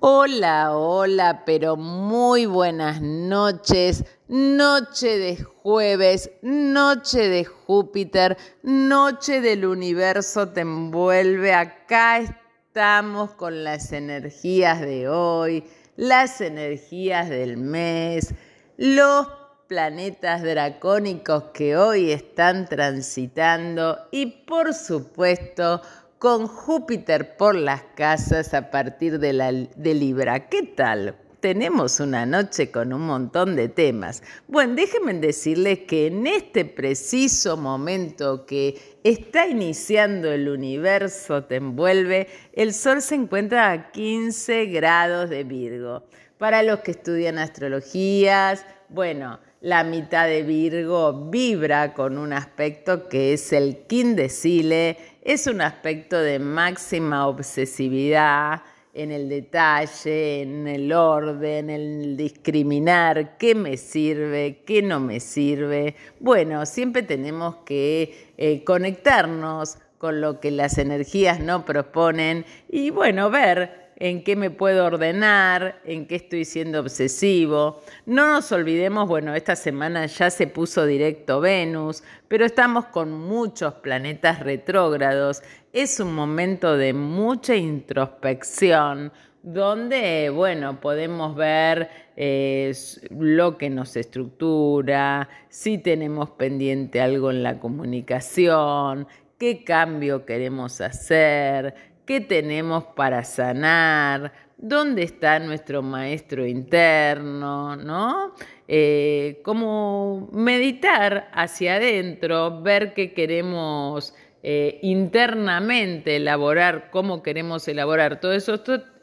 Hola, hola, pero muy buenas noches. Noche de jueves, noche de Júpiter, noche del universo te envuelve. Acá estamos con las energías de hoy, las energías del mes, los planetas dracónicos que hoy están transitando y por supuesto con Júpiter por las casas a partir de, la, de Libra. ¿Qué tal? Tenemos una noche con un montón de temas. Bueno, déjenme decirles que en este preciso momento que está iniciando el universo, te envuelve, el Sol se encuentra a 15 grados de Virgo. Para los que estudian astrologías, bueno, la mitad de Virgo vibra con un aspecto que es el Sile, es un aspecto de máxima obsesividad en el detalle, en el orden, en el discriminar qué me sirve, qué no me sirve. Bueno, siempre tenemos que eh, conectarnos con lo que las energías no proponen y bueno, ver en qué me puedo ordenar, en qué estoy siendo obsesivo. No nos olvidemos, bueno, esta semana ya se puso directo Venus, pero estamos con muchos planetas retrógrados. Es un momento de mucha introspección, donde, bueno, podemos ver eh, lo que nos estructura, si tenemos pendiente algo en la comunicación, qué cambio queremos hacer, qué tenemos para sanar, dónde está nuestro maestro interno, ¿no? Eh, cómo meditar hacia adentro, ver qué queremos eh, internamente elaborar, cómo queremos elaborar todos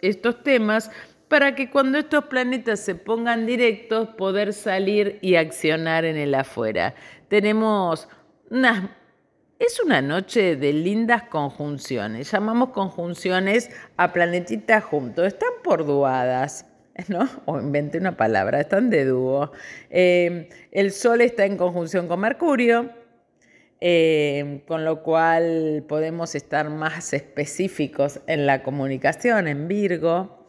estos temas para que cuando estos planetas se pongan directos, poder salir y accionar en el afuera. Tenemos unas es una noche de lindas conjunciones. Llamamos conjunciones a planetitas juntos. Están por duadas. ¿no? O inventé una palabra, están de dúo. Eh, el Sol está en conjunción con Mercurio, eh, con lo cual podemos estar más específicos en la comunicación, en Virgo.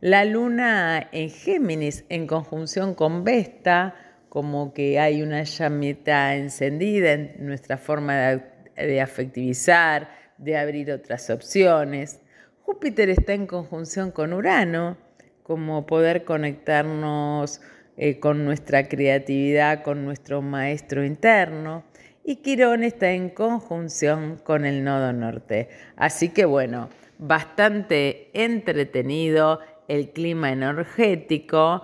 La Luna en Géminis en conjunción con Vesta como que hay una llamita encendida en nuestra forma de, afectivizar, de abrir otras opciones. Júpiter está en conjunción con Urano, como poder conectarnos eh, con nuestra creatividad, con nuestro maestro interno. Y Quirón está en conjunción con el nodo norte. Así que bueno, bastante entretenido el clima energético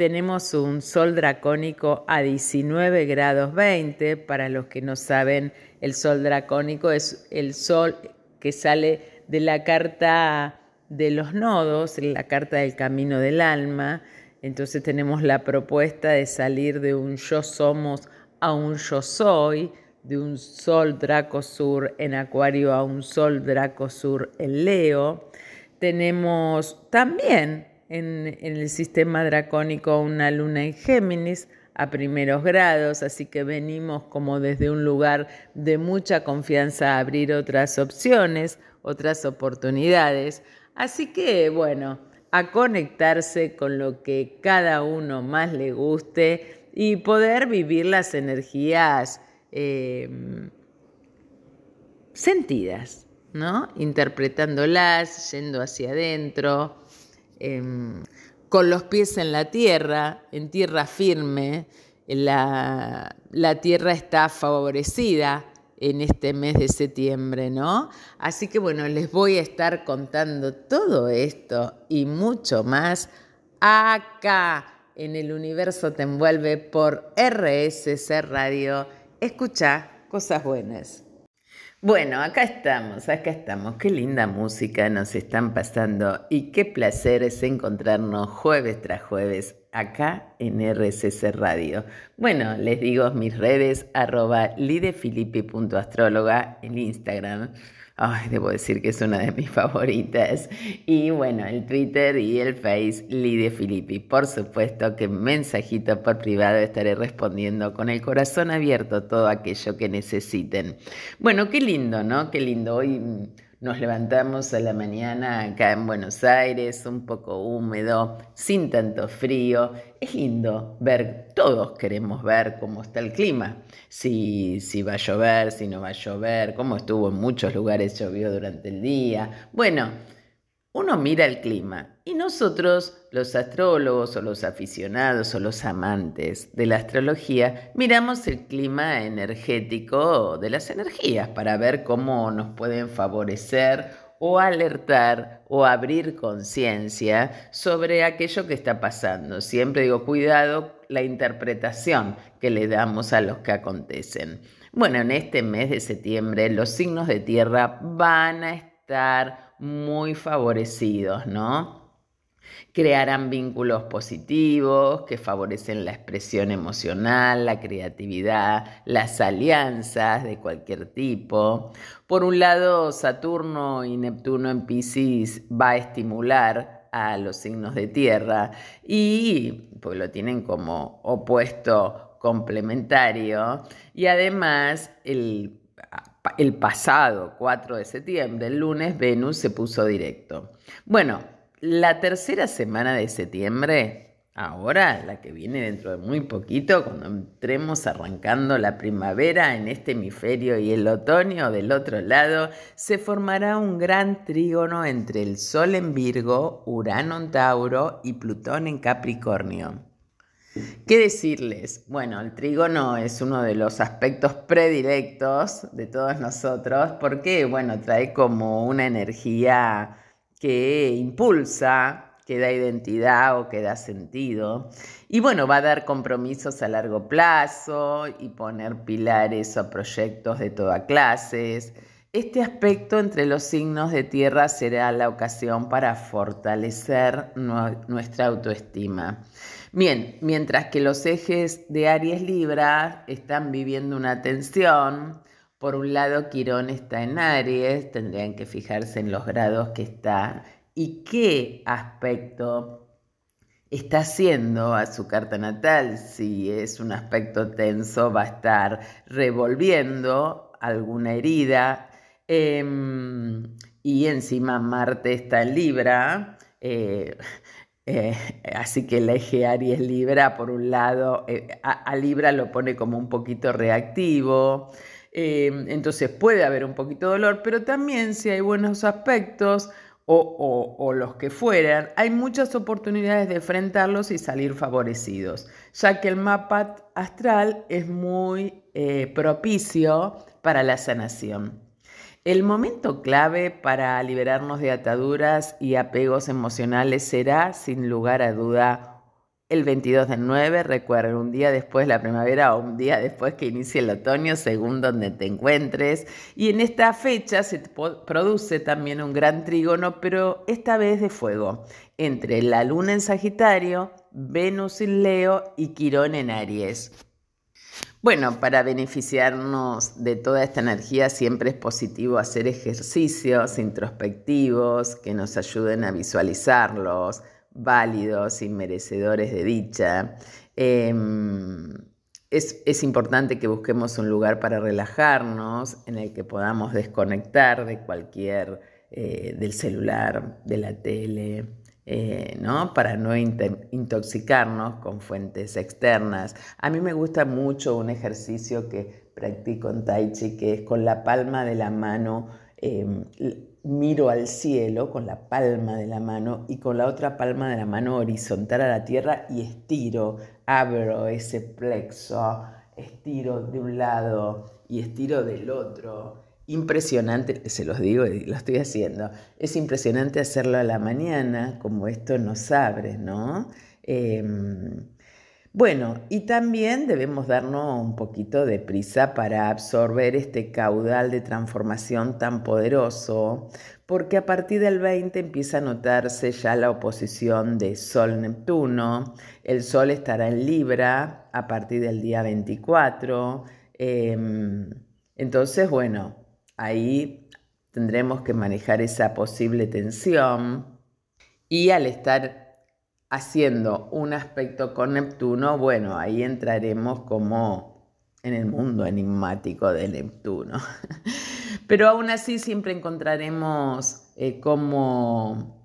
tenemos un sol dracónico a 19 grados 20. Para los que no saben, el sol dracónico es el sol que sale de la carta de los nodos, la carta del camino del alma. Entonces tenemos la propuesta de salir de un yo somos a un yo soy, de un sol draco sur en acuario a un sol draco sur en leo. Tenemos también en, el sistema dracónico una luna en Géminis a primeros grados, así que venimos como desde un lugar de mucha confianza a abrir otras opciones, otras oportunidades. Así que bueno, a conectarse con lo que cada uno más le guste y poder vivir las energías em, sentidas, ¿no? Interpretándolas, yendo hacia adentro, Em, con los pies en la tierra, en tierra firme, la, la tierra está favorecida en este mes de septiembre, ¿no? Así que bueno, les voy a estar contando todo esto y mucho más acá en el universo te envuelve por RSC Radio. Escucha cosas buenas. Bueno, acá estamos, acá estamos. Qué linda música nos están pasando y qué placer es encontrarnos jueves tras jueves acá en RCC Radio. Bueno, les digo mis redes arroba en Instagram Ay, debo decir que es una de mis favoritas. Y bueno, el Twitter y el Face, Lidia Filippi. Por supuesto que mensajito por privado estaré respondiendo con el corazón abierto todo aquello que necesiten. Bueno, qué lindo, ¿no? Qué lindo. Hoy Nos levantamos a la mañana acá en Buenos Aires, un poco húmedo, sin tanto frío. Es lindo ver, todos queremos ver cómo está el clima, si, si va a llover, si no va a llover, cómo estuvo en muchos lugares, llovió durante el día. Bueno, uno mira el clima y nosotros, los astrólogos o los aficionados o los amantes de la astrología, miramos el clima energético de las energías para ver cómo nos pueden favorecer o alertar o abrir conciencia sobre aquello que está pasando. Siempre digo, cuidado la interpretación que le damos a los que acontecen. Bueno, en este mes de septiembre los signos de tierra van a estar muy favorecidos, ¿no? Crearán vínculos positivos que favorecen la expresión emocional, la creatividad, las alianzas de cualquier tipo. Por un lado, Saturno y Neptuno en Pisces va a estimular a los signos de tierra y pues lo tienen como opuesto complementario y además el el pasado 4 de septiembre, el lunes, Venus se puso directo. Bueno, la tercera semana de septiembre, ahora, la que viene dentro de muy poquito, cuando entremos arrancando la primavera en este hemisferio y el otoño del otro lado, se formará un gran trígono entre el Sol en Virgo, Urano en Tauro y Plutón en Capricornio. ¿Qué decirles? Bueno, el trígono es uno de los aspectos predilectos de todos nosotros porque, bueno, trae como una energía que impulsa, que da identidad o que da sentido. Y bueno, va a dar compromisos a largo plazo y poner pilares o proyectos de toda clase. Este aspecto entre los signos de tierra será la ocasión para fortalecer nuestra autoestima. Bien, mientras que los ejes de Aries Libra están viviendo una tensión, por un lado Quirón está en Aries, tendrían que fijarse en los grados que está y qué aspecto está haciendo a su carta natal. Si es un aspecto tenso, va a estar revolviendo alguna herida. Em, y encima Marte está en Libra. Eh, eh, así que el eje Aries Libra, por un lado, eh, a, Libra lo pone como un poquito reactivo, eh, entonces puede haber un poquito de dolor, pero también si hay buenos aspectos o, los que fueran, hay muchas oportunidades de enfrentarlos y salir favorecidos, ya que el mapa astral es muy propicio para la sanación. El momento clave para liberarnos de ataduras y apegos emocionales será, sin lugar a duda, el 22 del 9, recuerden, un día después de la primavera o un día después que inicie el otoño, según donde te encuentres. Y en esta fecha se produce también un gran trígono, pero esta vez de fuego, entre la luna en Sagitario, Venus en Leo y Quirón en Aries. Bueno, para beneficiarnos de toda esta energía siempre es positivo hacer ejercicios introspectivos que nos ayuden a visualizarlos válidos y merecedores de dicha. Em, es, importante que busquemos un lugar para relajarnos, en el que podamos desconectar de cualquier, eh, del celular, de la tele, eh, ¿no? para no intoxicarnos con fuentes externas. A mí me gusta mucho un ejercicio que practico en Tai Chi, que es con la palma de la mano, em, miro al cielo con la palma de la mano y con la otra palma de la mano horizontal a la tierra y estiro, abro ese plexo, estiro de un lado y estiro del otro impresionante, se los digo y lo estoy haciendo, es impresionante hacerlo a la mañana, como esto nos abre, ¿no? Em, bueno, y también debemos darnos un poquito de prisa para absorber este caudal de transformación tan poderoso, porque a partir del 20 empieza a notarse ya la oposición de Sol-Neptuno, el Sol estará en Libra a partir del día 24, em, entonces, bueno, ahí tendremos que manejar esa posible tensión y al estar haciendo un aspecto con Neptuno, bueno, ahí entraremos como en el mundo enigmático de Neptuno. Pero aún así siempre encontraremos eh, cómo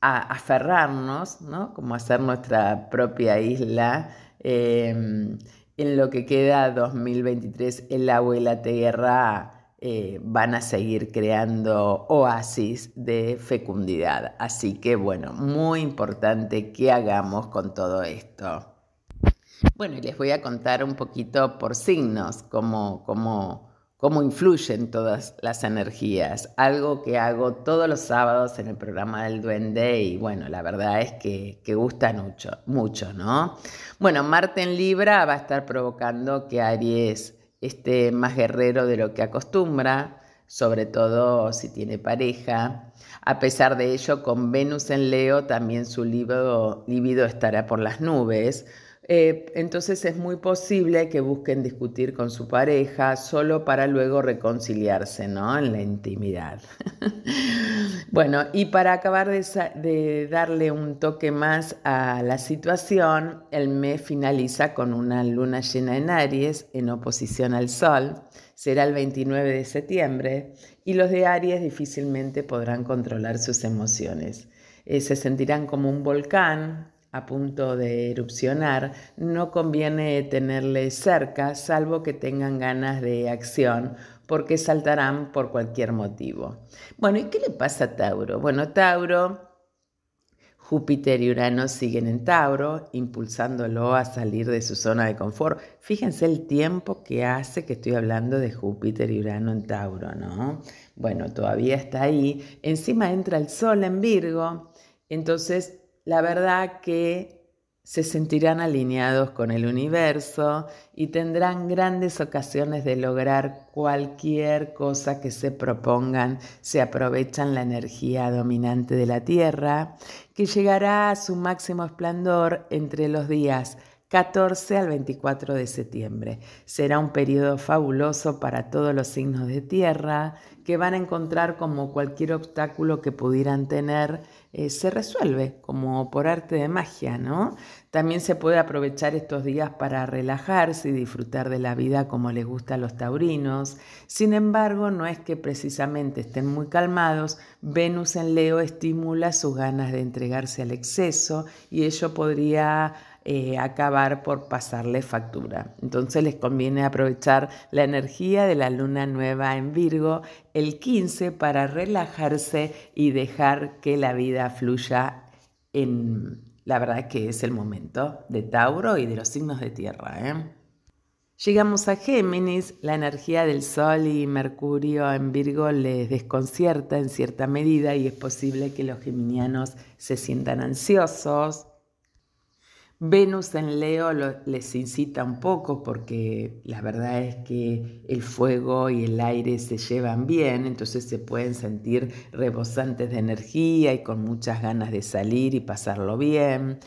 aferrarnos, ¿no? Como hacer nuestra propia isla. Em, en lo que queda 2023, el agua y la tierra eh, van a seguir creando oasis de fecundidad. Así que bueno, muy importante que hagamos con todo esto. Bueno, y les voy a contar un poquito por signos cómo, cómo, cómo influyen todas las energías. Algo que hago todos los sábados en el programa del Duende y bueno, la verdad es que, que gusta mucho, mucho, ¿no? Bueno, Marte en Libra va a estar provocando que Aries esté más guerrero de lo que acostumbra, sobre todo si tiene pareja. A pesar de ello, con Venus en Leo también su libido, estará por las nubes. Eh, entonces es muy posible que busquen discutir con su pareja solo para luego reconciliarse, ¿no? En la intimidad. bueno, y para acabar de, darle un toque más a la situación, el mes finaliza con una luna llena en Aries en oposición al Sol. Será el 29 de septiembre y los de Aries difícilmente podrán controlar sus emociones. Eh, se sentirán como un volcán a punto de erupcionar, no conviene tenerle cerca, salvo que tengan ganas de acción, porque saltarán por cualquier motivo. Bueno, ¿y qué le pasa a Tauro? Bueno, Tauro, Júpiter y Urano siguen en Tauro, impulsándolo a salir de su zona de confort. Fíjense el tiempo que hace que estoy hablando de Júpiter y Urano en Tauro, ¿no? Bueno, todavía está ahí. Encima entra el Sol en Virgo, entonces la verdad que se sentirán alineados con el universo y tendrán grandes ocasiones de lograr cualquier cosa que se propongan. Se aprovechan la energía dominante de la Tierra, que llegará a su máximo esplendor entre los días 14 al 24 de septiembre. Será un periodo fabuloso para todos los signos de tierra que van a encontrar como cualquier obstáculo que pudieran tener eh, se resuelve como por arte de magia, ¿no? También se puede aprovechar estos días para relajarse y disfrutar de la vida como les gusta a los taurinos. Sin embargo, no es que precisamente estén muy calmados, Venus en Leo estimula sus ganas de entregarse al exceso y ello podría eh, acabar por pasarle factura. Entonces les conviene aprovechar la energía de la luna nueva en Virgo el 15 para relajarse y dejar que la vida fluya en... La verdad que es el momento de Tauro y de los signos de tierra. ¿eh? Llegamos a Géminis, la energía del Sol y Mercurio en Virgo les desconcierta en cierta medida y es posible que los geminianos se sientan ansiosos, Venus en Leo les incita un poco porque la verdad es que el fuego y el aire se llevan bien, entonces se pueden sentir rebosantes de energía y con muchas ganas de salir y pasarlo bien.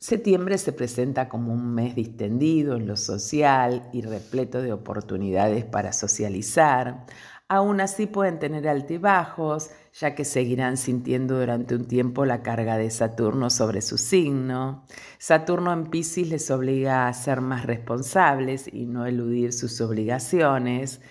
Septiembre se presenta como un mes distendido en lo social y repleto de oportunidades para socializar. Aún así pueden tener altibajos, ya que seguirán sintiendo durante un tiempo la carga de Saturno sobre su signo. Saturno en Pisces les obliga a ser más responsables y no eludir sus obligaciones.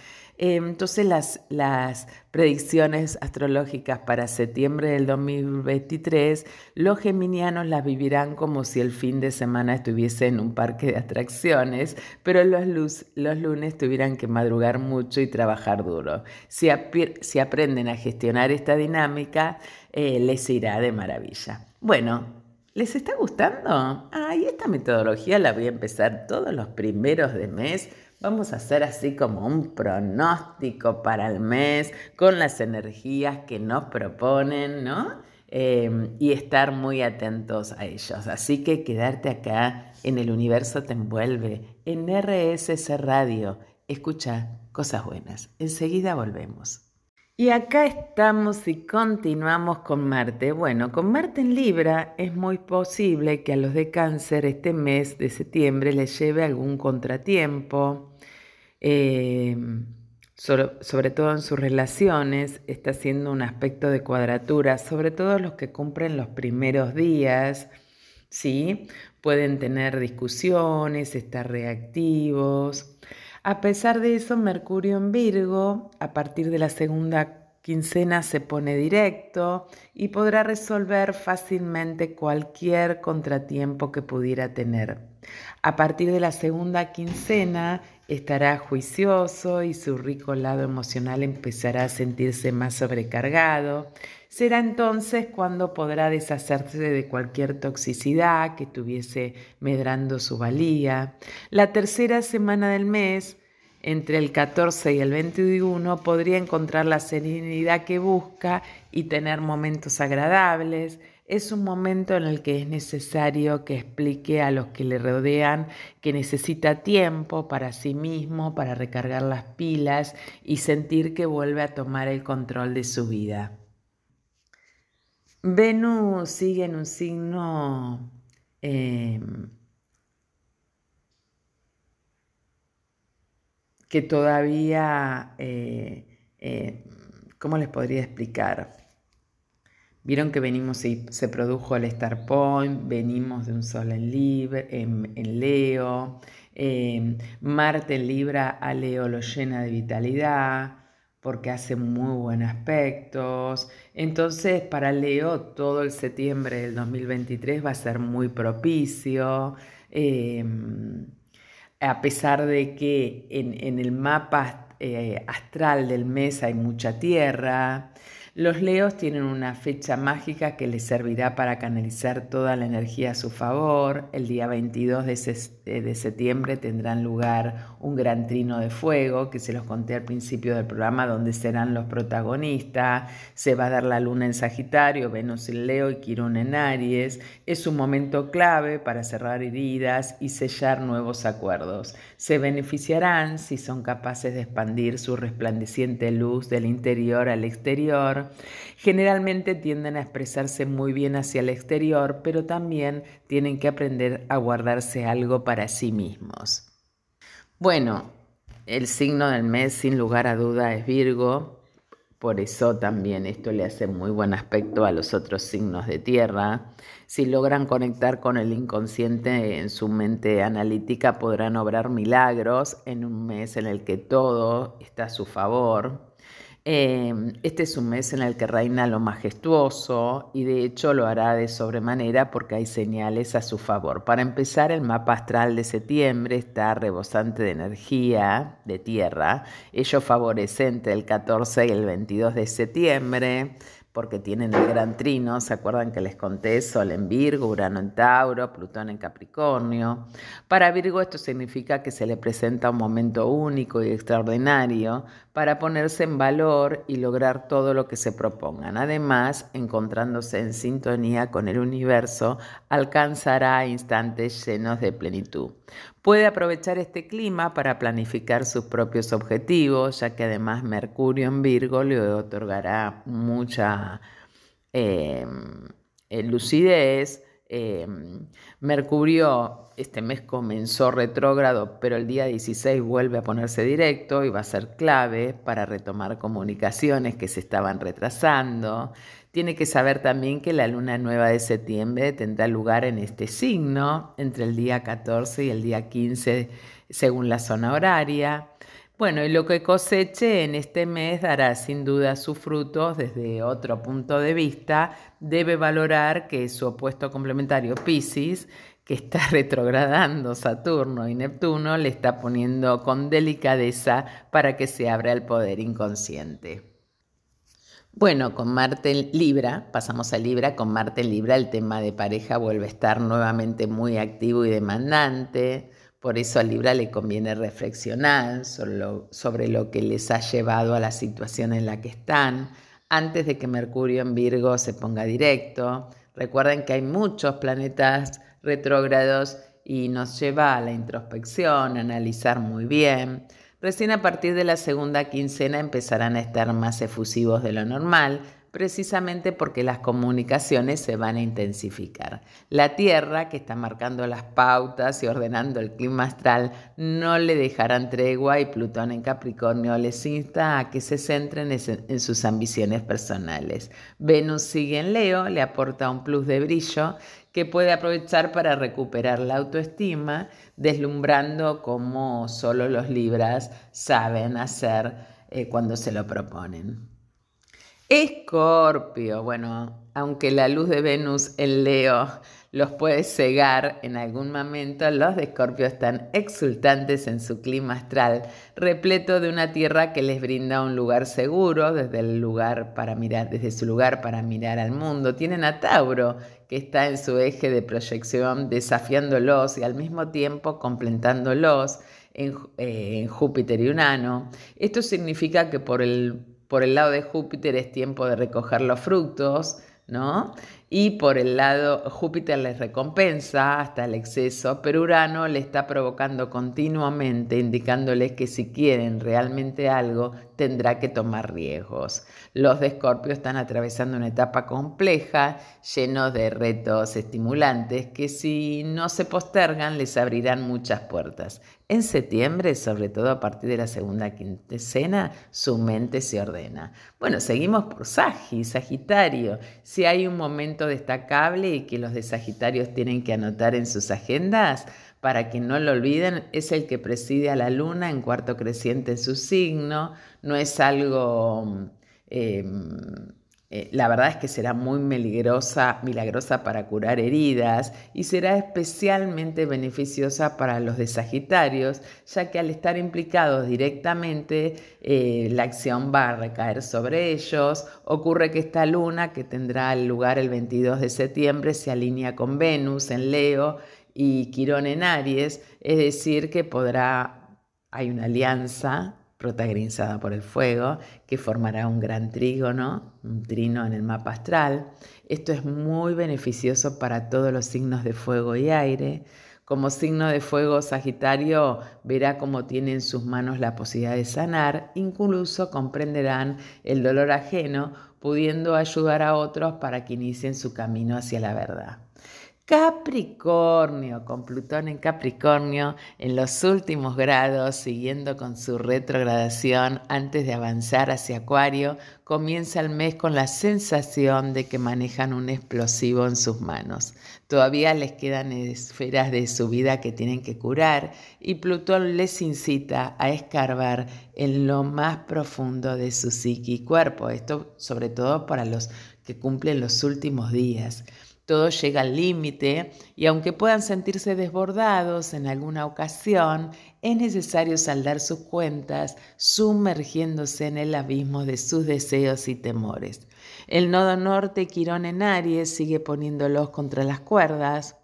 Em, entonces las, las predicciones astrológicas para septiembre del 2023, los geminianos las vivirán como si el fin de semana estuviese en un parque de atracciones, pero los, lunes tuvieran que madrugar mucho y trabajar duro. Si, aprenden a gestionar esta dinámica, eh, les irá de maravilla. Bueno, ¿Les está gustando? Ay, esta metodología la voy a empezar todos los primeros de mes Vamos a hacer así como un pronóstico para el mes con las energías que nos proponen, ¿no? Em, y estar muy atentos a ellos. Así que quedarte acá en el universo te envuelve, en RSS Radio. Escucha cosas buenas. Enseguida volvemos. Y acá estamos y continuamos con Marte. Bueno, con Marte en Libra es muy posible que a los de cáncer este mes de septiembre les lleve algún contratiempo, eh, sobre, todo en sus relaciones, está haciendo un aspecto de cuadratura, sobre todo los que cumplen los primeros días, ¿sí? Pueden tener discusiones, estar reactivos. A pesar de eso, Mercurio en Virgo, a partir de la segunda quincena se pone directo y podrá resolver fácilmente cualquier contratiempo que pudiera tener. A partir de la segunda quincena estará juicioso y su rico lado emocional empezará a sentirse más sobrecargado. Será entonces cuando podrá deshacerse de cualquier toxicidad que estuviese medrando su valía. La tercera semana del mes entre el 14 y el 21 podría encontrar la serenidad que busca y tener momentos agradables. Es un momento en el que es necesario que explique a los que le rodean que necesita tiempo para sí mismo, para recargar las pilas y sentir que vuelve a tomar el control de su vida. Venus sigue en un signo eh, que todavía, eh, eh, ¿cómo les podría explicar? Vieron que venimos se produjo el Star Point, venimos de un sol en, en, Leo, eh, Marte en Libra a Leo lo llena de vitalidad porque hace muy buenos aspectos. Entonces, para Leo, todo el septiembre del 2023 va a ser muy propicio a pesar de que en, el mapa eh, astral del mes hay mucha tierra, los leos tienen una fecha mágica que les servirá para canalizar toda la energía a su favor. El día 22 eh, de, septiembre tendrán lugar un gran trino de fuego, que se los conté al principio del programa, donde serán los protagonistas. Se va a dar la luna en Sagitario, Venus en Leo y Quirón en Aries. Es un momento clave para cerrar heridas y sellar nuevos acuerdos. Se beneficiarán si son capaces de expandir su resplandeciente luz del interior al exterior generalmente tienden a expresarse muy bien hacia el exterior, pero también tienen que aprender a guardarse algo para sí mismos. Bueno, el signo del mes sin lugar a duda es Virgo, por eso también esto le hace muy buen aspecto a los otros signos de tierra. Si logran conectar con el inconsciente en su mente analítica, podrán obrar milagros en un mes en el que todo está a su favor. Em, este es un mes en el que reina lo majestuoso y de hecho lo hará de sobremanera porque hay señales a su favor. Para empezar, el mapa astral de septiembre está rebosante de energía de tierra. Ello favorece entre el 14 y el 22 de septiembre porque tienen el gran trino, ¿se acuerdan que les conté? Sol en Virgo, Urano en Tauro, Plutón en Capricornio. Para Virgo esto significa que se le presenta un momento único y extraordinario para ponerse en valor y lograr todo lo que se propongan. Además, encontrándose en sintonía con el universo, alcanzará instantes llenos de plenitud. Puede aprovechar este clima para planificar sus propios objetivos, ya que además Mercurio en Virgo le otorgará mucha em, eh, lucidez. Em, Mercurio este mes comenzó retrógrado, pero el día 16 vuelve a ponerse directo y va a ser clave para retomar comunicaciones que se estaban retrasando. Tiene que saber también que la luna nueva de septiembre tendrá lugar en este signo entre el día 14 y el día 15 según la zona horaria. Bueno, y lo que coseche en este mes dará sin duda sus frutos desde otro punto de vista. Debe valorar que su opuesto complementario Pisces, que está retrogradando Saturno y Neptuno, le está poniendo con delicadeza para que se abra el poder inconsciente. Bueno, con Marte en Libra, pasamos a Libra, con Marte en Libra el tema de pareja vuelve a estar nuevamente muy activo y demandante, por eso a Libra le conviene reflexionar sobre lo, sobre lo que les ha llevado a la situación en la que están, antes de que Mercurio en Virgo se ponga directo. Recuerden que hay muchos planetas retrógrados y nos lleva a la introspección, a analizar muy bien. Recién a partir de la segunda quincena empezarán a estar más efusivos de lo normal, precisamente porque las comunicaciones se van a intensificar. La Tierra, que está marcando las pautas y ordenando el clima astral, no le dejarán tregua y Plutón en Capricornio les insta a que se centren en sus ambiciones personales. Venus sigue en Leo, le aporta un plus de brillo que puede aprovechar para recuperar la autoestima, deslumbrando como solo los Libras saben hacer eh, cuando se lo proponen. Escorpio, bueno, aunque la luz de Venus en Leo los puede cegar en algún momento, los de Escorpio están exultantes en su clima astral, repleto de una tierra que les brinda un lugar seguro desde el lugar para mirar, desde su lugar para mirar al mundo. Tienen a Tauro, que está en su eje de proyección, desafiándolos y al mismo tiempo completándolos en, eh, en Júpiter y Urano. Esto significa que por el por el lado de Júpiter es tiempo de recoger los frutos, ¿no? Y por el lado, Júpiter les recompensa hasta el exceso, pero Urano le está provocando continuamente, indicándoles que si quieren realmente algo, tendrá que tomar riesgos. Los de Escorpio están atravesando una etapa compleja, llenos de retos estimulantes, que si no se postergan les abrirán muchas puertas. En septiembre, sobre todo a partir de la segunda quincena, su mente se ordena. Bueno, seguimos por Sagi, Sagitario. Si hay un momento destacable y que los de Sagitarios tienen que anotar en sus agendas, para que no lo olviden, es el que preside a la luna en cuarto creciente en su signo. No es algo... Em, eh, la verdad es que será muy milagrosa, milagrosa para curar heridas y será especialmente beneficiosa para los de Sagitarios, ya que al estar implicados directamente, eh, la acción va a recaer sobre ellos. Ocurre que esta luna, que tendrá lugar el 22 de septiembre, se alinea con Venus en Leo y Quirón en Aries, es decir, que podrá, hay una alianza protagonizada por el fuego, que formará un gran trígono, un trino en el mapa astral. Esto es muy beneficioso para todos los signos de fuego y aire. Como signo de fuego Sagitario verá cómo tiene en sus manos la posibilidad de sanar, incluso comprenderán el dolor ajeno, pudiendo ayudar a otros para que inicien su camino hacia la verdad. Capricornio, con Plutón en Capricornio en los últimos grados, siguiendo con su retrogradación antes de avanzar hacia Acuario, comienza el mes con la sensación de que manejan un explosivo en sus manos. Todavía les quedan esferas de su vida que tienen que curar y Plutón les incita a escarbar en lo más profundo de su psique y cuerpo. Esto sobre todo para los que cumplen los últimos días todo llega al límite y aunque puedan sentirse desbordados en alguna ocasión, es necesario saldar sus cuentas sumergiéndose en el abismo de sus deseos y temores. El nodo norte Quirón en Aries sigue poniéndolos contra las cuerdas,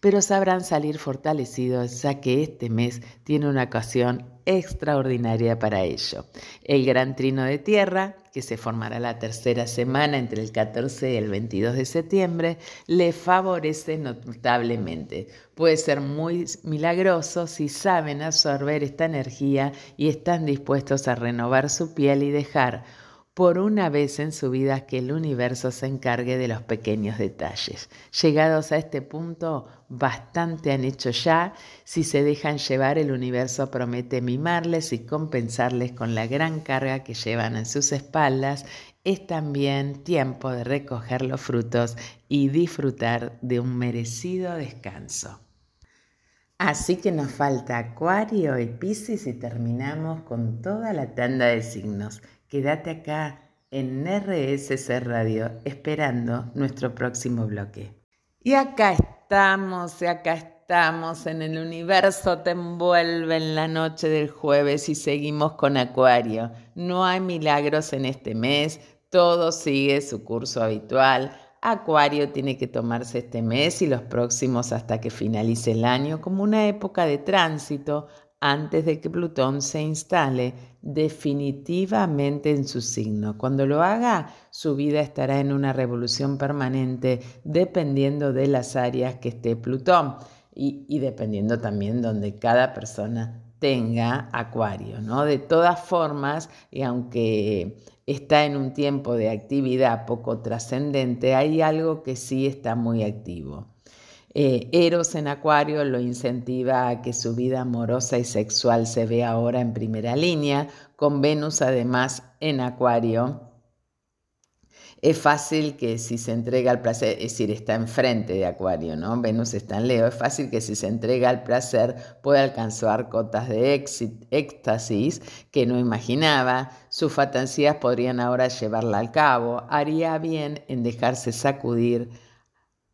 pero sabrán salir fortalecidos ya que este mes tiene una ocasión extraordinaria para ello. El gran trino de tierra, que se formará la tercera semana entre el 14 y el 22 de septiembre, le favorece notablemente. Puede ser muy milagroso si saben absorber esta energía y están dispuestos a renovar su piel y dejar por una vez en su vida que el universo se encargue de los pequeños detalles. Llegados a este punto, bastante han hecho ya. Si se dejan llevar, el universo promete mimarles y compensarles con la gran carga que llevan en sus espaldas. Es también tiempo de recoger los frutos y disfrutar de un merecido descanso. Así que nos falta Acuario y Pisces y terminamos con toda la tanda de signos. Quédate acá en RSC Radio esperando nuestro próximo bloque. Y acá estamos, y acá estamos en el universo, te envuelve en la noche del jueves y seguimos con Acuario. No hay milagros en este mes, todo sigue su curso habitual. Acuario tiene que tomarse este mes y los próximos hasta que finalice el año como una época de tránsito antes de que Plutón se instale definitivamente en su signo. Cuando lo haga, su vida estará en una revolución permanente dependiendo de las áreas que esté Plutón y, dependiendo también donde cada persona tenga acuario, ¿no? De todas formas, y aunque está en un tiempo de actividad poco trascendente, hay algo que sí está muy activo. Eh, Eros en Acuario lo incentiva a que su vida amorosa y sexual se vea ahora en primera línea, con Venus además en Acuario. Es fácil que si se entrega al placer, es decir, está enfrente de Acuario, ¿no? Venus está en Leo, es fácil que si se entrega al placer pueda alcanzar cotas de éxtasis que no imaginaba, sus fantasías podrían ahora llevarla al cabo, haría bien en dejarse sacudir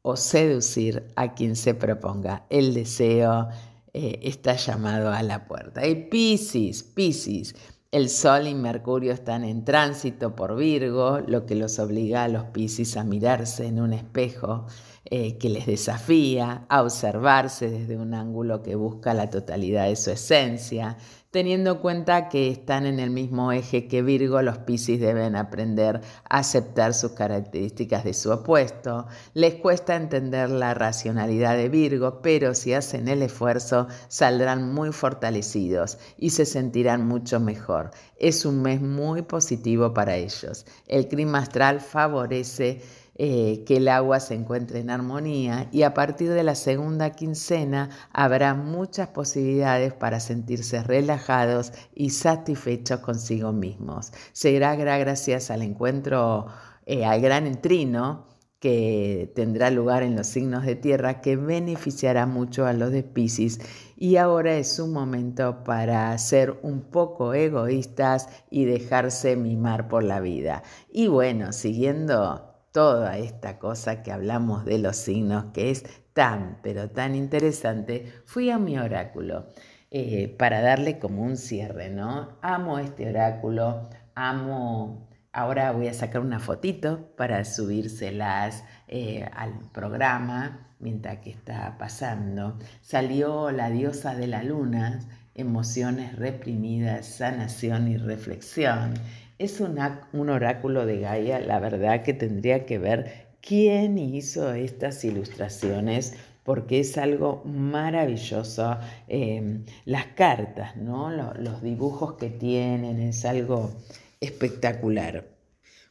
o seducir a quien se proponga. El deseo eh, está llamado a la puerta. Y Piscis, Piscis el Sol y Mercurio están en tránsito por Virgo, lo que los obliga a los Piscis a mirarse en un espejo eh, que les desafía, a observarse desde un ángulo que busca la totalidad de su esencia, teniendo en cuenta que están en el mismo eje que Virgo, los Piscis deben aprender a aceptar sus características de su opuesto. Les cuesta entender la racionalidad de Virgo, pero si hacen el esfuerzo saldrán muy fortalecidos y se sentirán mucho mejor. Es un mes muy positivo para ellos. El clima astral favorece eh, que el agua se encuentre en armonía y a partir de la segunda quincena habrá muchas posibilidades para sentirse relajados y satisfechos consigo mismos. Será gracias al encuentro, eh, al gran entrino que tendrá lugar en los signos de tierra que beneficiará mucho a los de Pisces y ahora es un momento para ser un poco egoístas y dejarse mimar por la vida. Y bueno, siguiendo toda esta cosa que hablamos de los signos, que es tan, pero tan interesante, fui a mi oráculo eh, para darle como un cierre, ¿no? Amo este oráculo, amo... Ahora voy a sacar una fotito para subírselas eh, al programa mientras que está pasando. Salió la diosa de la luna, emociones reprimidas, sanación y reflexión. Es un oráculo de Gaia, la verdad que tendría que ver quién hizo estas ilustraciones porque es algo maravilloso. Em, las cartas, ¿no? los dibujos que tienen, es algo espectacular.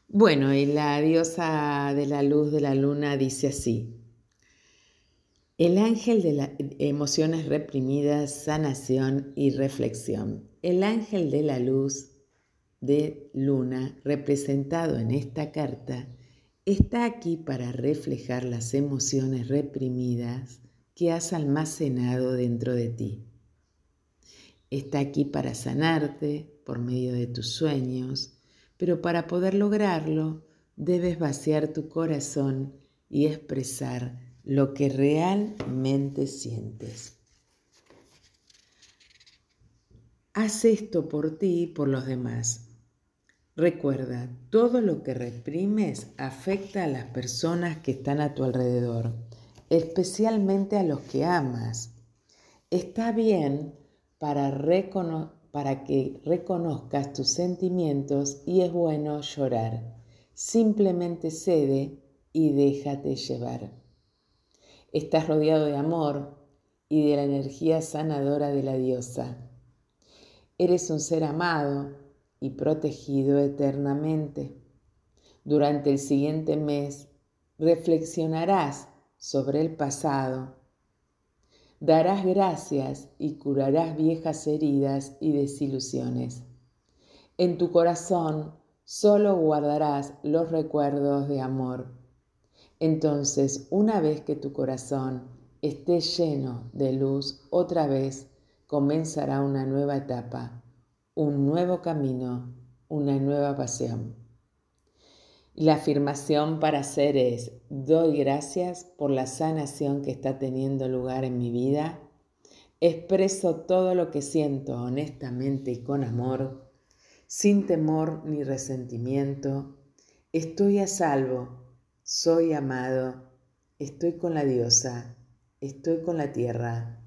Bueno, y la diosa de la luz de la luna dice así, el ángel de las emociones reprimidas, sanación y reflexión. El ángel de la luz de luna representado en esta carta está aquí para reflejar las emociones reprimidas que has almacenado dentro de ti. Está aquí para sanarte por medio de tus sueños, pero para poder lograrlo debes vaciar tu corazón y expresar lo que realmente sientes. Haz esto por ti y por los demás. Recuerda, todo lo que reprimes afecta a las personas que están a tu alrededor, especialmente a los que amas. Está bien para, que reconozcas tus sentimientos y es bueno llorar. Simplemente cede y déjate llevar. Estás rodeado de amor y de la energía sanadora de la diosa. Eres un ser amado y protegido eternamente. Durante el siguiente mes reflexionarás sobre el pasado, darás gracias y curarás viejas heridas y desilusiones. En tu corazón solo guardarás los recuerdos de amor. Entonces, una vez que tu corazón esté lleno de luz, otra vez comenzará una nueva etapa un nuevo camino, una nueva pasión. la afirmación para hacer es, doy gracias por la sanación que está teniendo lugar en mi vida, expreso todo lo que siento honestamente y con amor, sin temor ni resentimiento, estoy a salvo, soy amado, estoy con la diosa, estoy con la tierra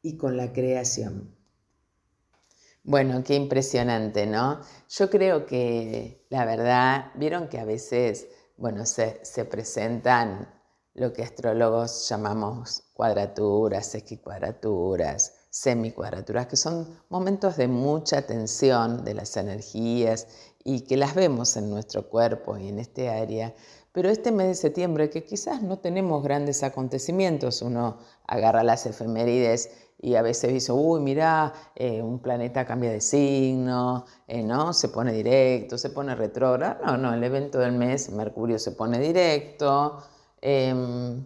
y con la creación. Bueno, qué impresionante, ¿no? Yo creo que la verdad, vieron que a veces, bueno, se, presentan lo que astrólogos llamamos cuadraturas, equicuadraturas, semicuadraturas, que son momentos de mucha tensión de las energías y que las vemos en nuestro cuerpo y en este área. Pero este mes de septiembre, que quizás no tenemos grandes acontecimientos, uno agarra las efemérides y a veces dice, uy, mira, eh, un planeta cambia de signo, eh, ¿no? Se pone directo, se pone retrógrado. No, no, el evento del mes, Mercurio se pone directo. Em,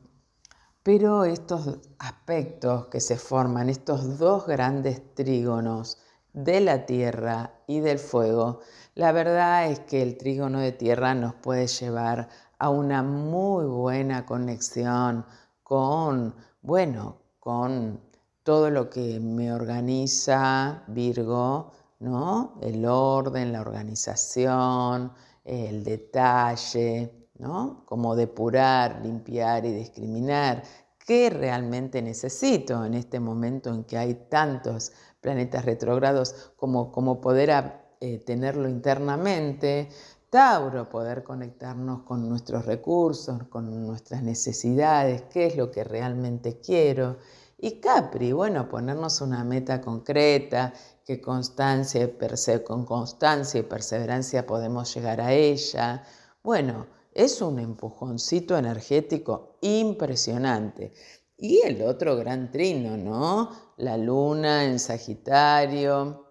pero estos aspectos que se forman, estos dos grandes trígonos de la tierra y del fuego, la verdad es que el trígono de tierra nos puede llevar a una muy buena conexión con, bueno, con todo lo que me organiza Virgo, ¿no? El orden, la organización, el detalle, ¿no? Como depurar, limpiar y discriminar. ¿Qué realmente necesito en este momento en que hay tantos planetas retrógrados como, como poder eh, tenerlo internamente? Tauro, poder conectarnos con nuestros recursos, con nuestras necesidades, qué es lo que realmente quiero. Y Capri, bueno, ponernos una meta concreta, que constancia, con constancia y perseverancia podemos llegar a ella. Bueno, es un empujoncito energético impresionante. Y el otro gran trino, ¿no? La luna en Sagitario,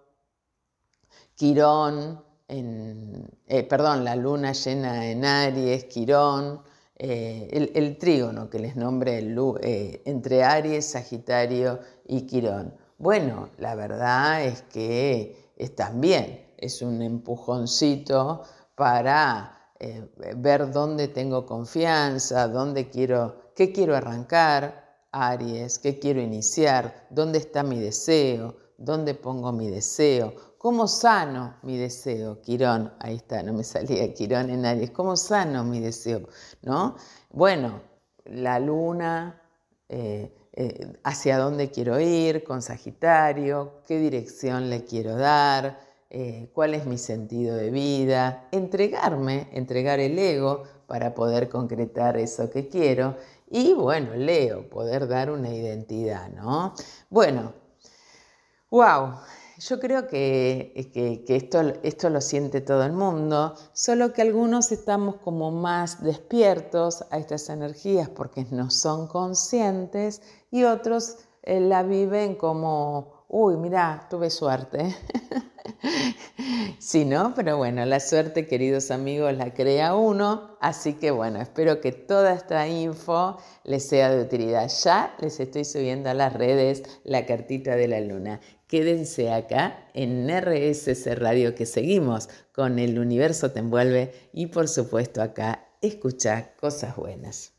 Quirón, en, eh, perdón, la luna llena en Aries, Quirón, eh, el, trígono que les nombré eh, entre Aries, Sagitario y Quirón. Bueno, la verdad es que es también, es un empujoncito para eh, ver dónde tengo confianza, dónde quiero, qué quiero arrancar, Aries, qué quiero iniciar, dónde está mi deseo, dónde pongo mi deseo, ¿Cómo sano mi deseo? Quirón, ahí está, no me salía Quirón en Aries. ¿Cómo sano mi deseo? ¿No? Bueno, la luna, eh, eh, hacia dónde quiero ir con Sagitario, qué dirección le quiero dar, eh, cuál es mi sentido de vida, entregarme, entregar el ego para poder concretar eso que quiero. Y bueno, Leo, poder dar una identidad, ¿no? Bueno, wow, yo creo que, esto, esto, lo siente todo el mundo, solo que algunos estamos como más despiertos a estas energías porque no son conscientes y otros eh, la viven como, uy, mira, tuve suerte. sí, ¿no? Pero bueno, la suerte, queridos amigos, la crea uno. Así que bueno, espero que toda esta info les sea de utilidad. Ya les estoy subiendo a las redes la cartita de la luna. Quédense acá en RSS Radio que seguimos con El Universo Te Envuelve y por supuesto acá escucha cosas buenas.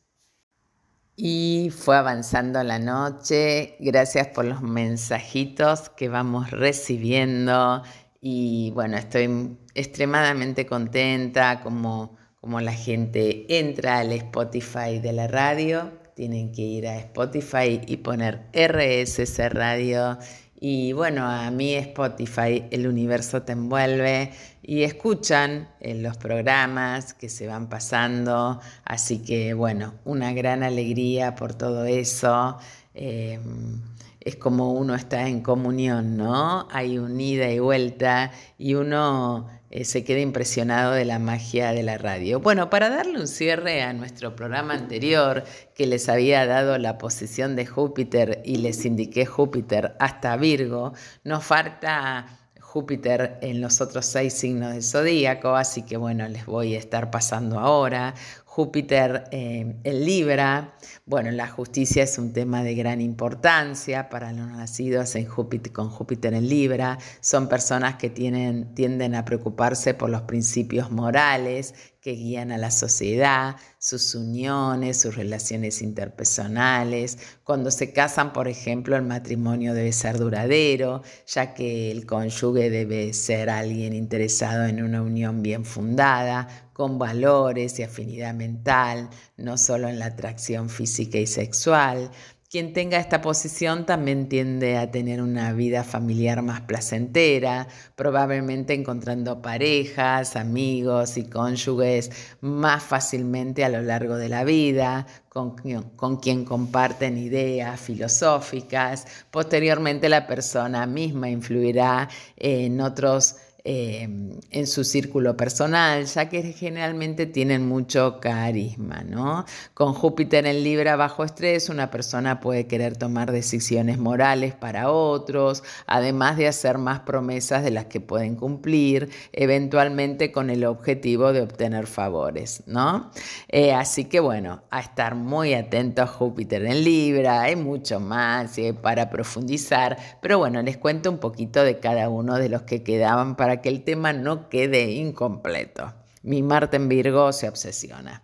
Y fue avanzando la noche, gracias por los mensajitos que vamos recibiendo. Y bueno, estoy extremadamente contenta como, como la gente entra al Spotify de la radio, tienen que ir a Spotify y poner RSS Radio y bueno, a mí Spotify, el universo te envuelve y escuchan eh, los programas que se van pasando. Así que bueno, una gran alegría por todo eso. Em, es como uno está en comunión, ¿no? Hay un ida y vuelta y uno eh, se queda impresionado de la magia de la radio. Bueno, para darle un cierre a nuestro programa anterior, que les había dado la posición de Júpiter y les indiqué Júpiter hasta Virgo, nos falta Júpiter en los otros seis signos del zodíaco, así que bueno, les voy a estar pasando ahora. Júpiter eh, en Libra. Bueno, la justicia es un tema de gran importancia para los nacidos en Júpiter, con Júpiter en Libra. Son personas que tienen, tienden a preocuparse por los principios morales que guían a la sociedad, sus uniones, sus relaciones interpersonales. Cuando se casan, por ejemplo, el matrimonio debe ser duradero, ya que el cónyuge debe ser alguien interesado en una unión bien fundada, con valores y afinidad mental, no solo en la atracción física y sexual. Quien tenga esta posición también tiende a tener una vida familiar más placentera, probablemente encontrando parejas, amigos y cónyuges más fácilmente a lo largo de la vida, con, con, quien comparten ideas filosóficas. Posteriormente la persona misma influirá en otros Em, en su círculo personal, ya que generalmente tienen mucho carisma, ¿no? Con Júpiter en Libra bajo estrés, una persona puede querer tomar decisiones morales para otros, además de hacer más promesas de las que pueden cumplir, eventualmente con el objetivo de obtener favores, ¿no? Eh, así que bueno, a estar muy atento a Júpiter en Libra, hay mucho más eh, para profundizar, pero bueno, les cuento un poquito de cada uno de los que quedaban para que el tema no quede incompleto. Mi Marte en Virgo se obsesiona.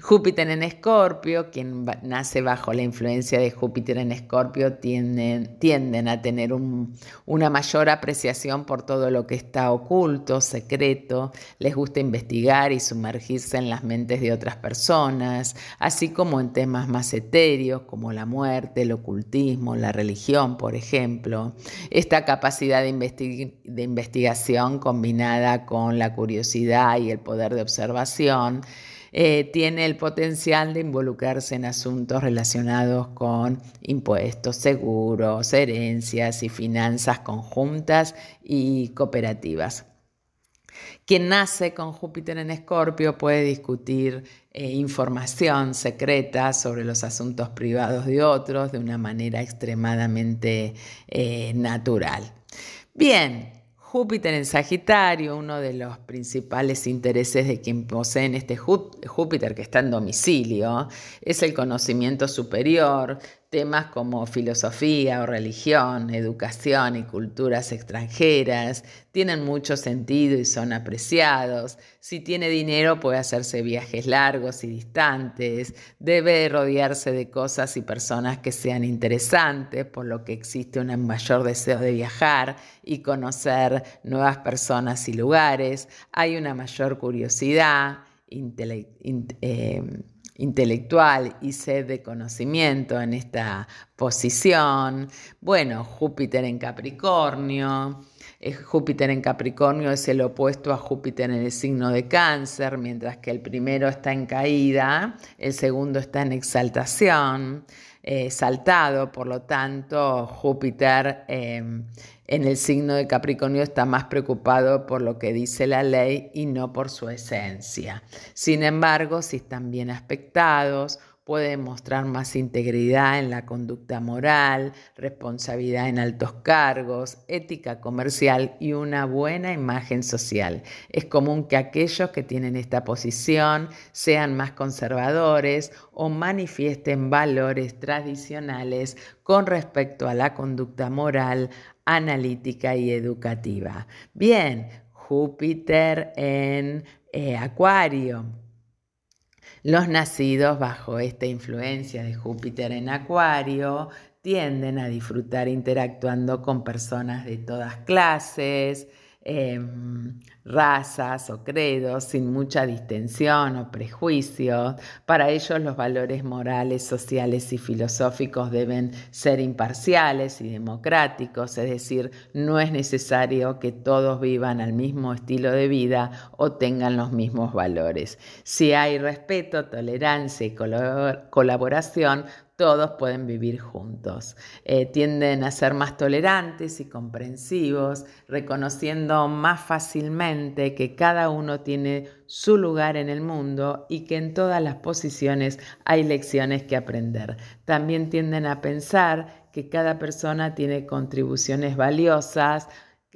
Júpiter en Escorpio, quien nace bajo la influencia de Júpiter en Escorpio, tienden, a tener una mayor apreciación por todo lo que está oculto, secreto, les gusta investigar y sumergirse en las mentes de otras personas, así como en temas más etéreos como la muerte, el ocultismo, la religión, por ejemplo. Esta capacidad de investigación combinada con la curiosidad y el poder de observación, eh, tiene el potencial de involucrarse en asuntos relacionados con impuestos, seguros, herencias y finanzas conjuntas y cooperativas. Quien nace con Júpiter en Escorpio puede discutir eh, información secreta sobre los asuntos privados de otros de una manera extremadamente eh, natural. Bien, Júpiter en Sagitario, uno de los principales intereses de quien posee este Júpiter que está en domicilio, es el conocimiento superior, Temas como filosofía o religión, educación y culturas extranjeras tienen mucho sentido y son apreciados. Si tiene dinero puede hacerse viajes largos y distantes. Debe rodearse de cosas y personas que sean interesantes, por lo que existe un mayor deseo de viajar y conocer nuevas personas y lugares. Hay una mayor curiosidad. Eh, intelectual y sed de conocimiento en esta posición. Bueno, Júpiter en Capricornio. Júpiter en Capricornio es el opuesto a Júpiter en el signo de cáncer, mientras que el primero está en caída, el segundo está en exaltación, eh, saltado, por lo tanto Júpiter em, en el signo de Capricornio está más preocupado por lo que dice la ley y no por su esencia. Sin embargo, si están bien aspectados, pueden mostrar más integridad en la conducta moral, responsabilidad en altos cargos, ética comercial y una buena imagen social. Es común que aquellos que tienen esta posición sean más conservadores o manifiesten valores tradicionales con respecto a la conducta moral, analítica y educativa. Bien, Júpiter en eh, Acuario. Los nacidos bajo esta influencia de Júpiter en Acuario tienden a disfrutar interactuando con personas de todas clases, Em, razas o credos sin mucha distensión o prejuicio. Para ellos los valores morales, sociales y filosóficos deben ser imparciales y democráticos, es decir, no es necesario que todos vivan al mismo estilo de vida o tengan los mismos valores. Si hay respeto, tolerancia y colaboración, todos pueden vivir juntos. Eh, tienden a ser más tolerantes y comprensivos, reconociendo más fácilmente que cada uno tiene su lugar en el mundo y que en todas las posiciones hay lecciones que aprender. También tienden a pensar que cada persona tiene contribuciones valiosas,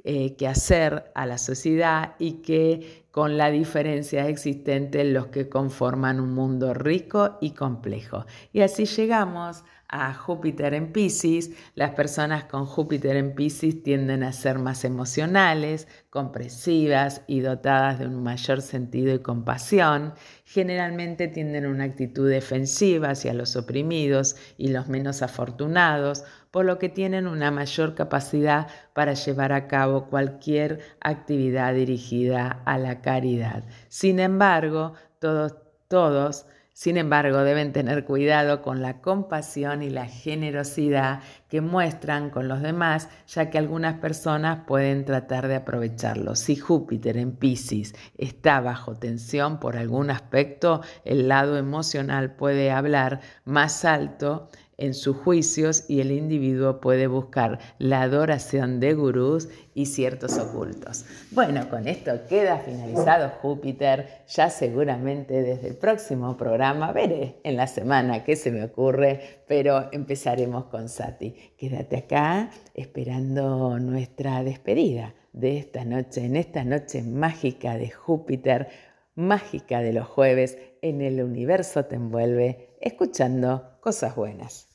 eh, que hacer a la sociedad y que con la diferencia existente los que conforman un mundo rico y complejo. Y así llegamos a Júpiter en Pisces. Las personas con Júpiter en Pisces tienden a ser más emocionales, comprensivas y dotadas de un mayor sentido y compasión. Generalmente tienden una actitud defensiva hacia los oprimidos y los menos afortunados, por lo que tienen una mayor capacidad para llevar a cabo cualquier actividad dirigida a la caridad. Sin embargo, todos, todos Sin embargo, deben tener cuidado con la compasión y la generosidad que muestran con los demás, ya que algunas personas pueden tratar de aprovecharlo. Si Júpiter en Pisces está bajo tensión por algún aspecto, el lado emocional puede hablar más alto en sus juicios y el individuo puede buscar la adoración de gurús y ciertos ocultos. Bueno, con esto queda finalizado Júpiter. Ya seguramente desde el próximo programa veré en la semana qué se me ocurre, pero empezaremos con Sati. Quédate acá esperando nuestra despedida de esta noche, en esta noche mágica de Júpiter, mágica de los jueves, en el universo te envuelve, escuchando cosas buenas.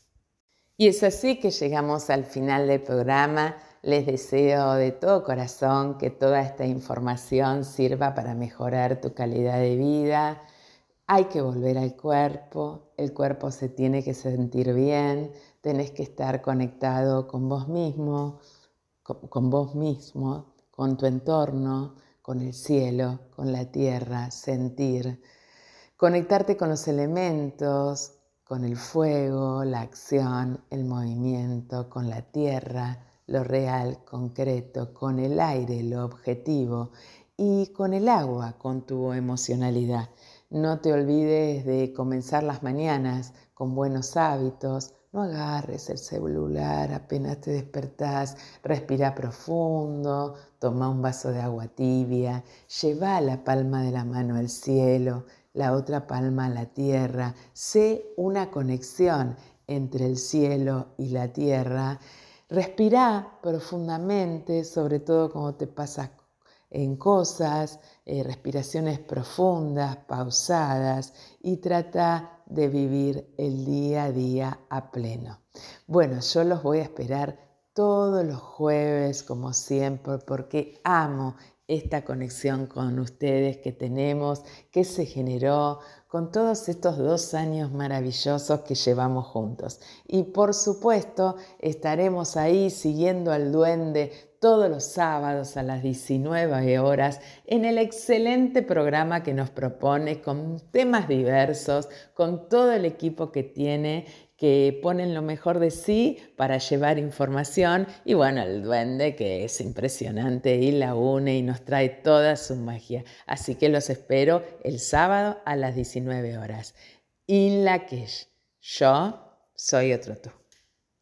Y es así que llegamos al final del programa. Les deseo de todo corazón que toda esta información sirva para mejorar tu calidad de vida. Hay que volver al cuerpo, el cuerpo se tiene que sentir bien, tenés que estar conectado con vos mismo, con, vos mismo, con tu entorno, con el cielo, con la tierra, sentir, conectarte con los elementos, con el fuego, la acción, el movimiento, con la tierra, lo real, concreto, con el aire, lo objetivo y con el agua, con tu emocionalidad. No te olvides de comenzar las mañanas con buenos hábitos. No agarres el celular apenas te despertás. Respira profundo, toma un vaso de agua tibia, lleva la palma de la mano al cielo, la otra palma a la tierra. Sé una conexión entre el cielo y la tierra. Respira profundamente, sobre todo cuando te pasas en cosas, eh, respiraciones profundas, pausadas y trata de vivir el día a día a pleno. Bueno, yo los voy a esperar todos los jueves, como siempre, porque amo esta conexión con ustedes que tenemos, que se generó con todos estos dos años maravillosos que llevamos juntos. Y por supuesto estaremos ahí siguiendo al duende todos los sábados a las 19 horas en el excelente programa que nos propone con temas diversos, con todo el equipo que tiene que ponen lo mejor de sí para llevar información y bueno, el duende que es impresionante y la une y nos trae toda su magia. Así que los espero el sábado a las 19 horas. In la que yo soy otro tú.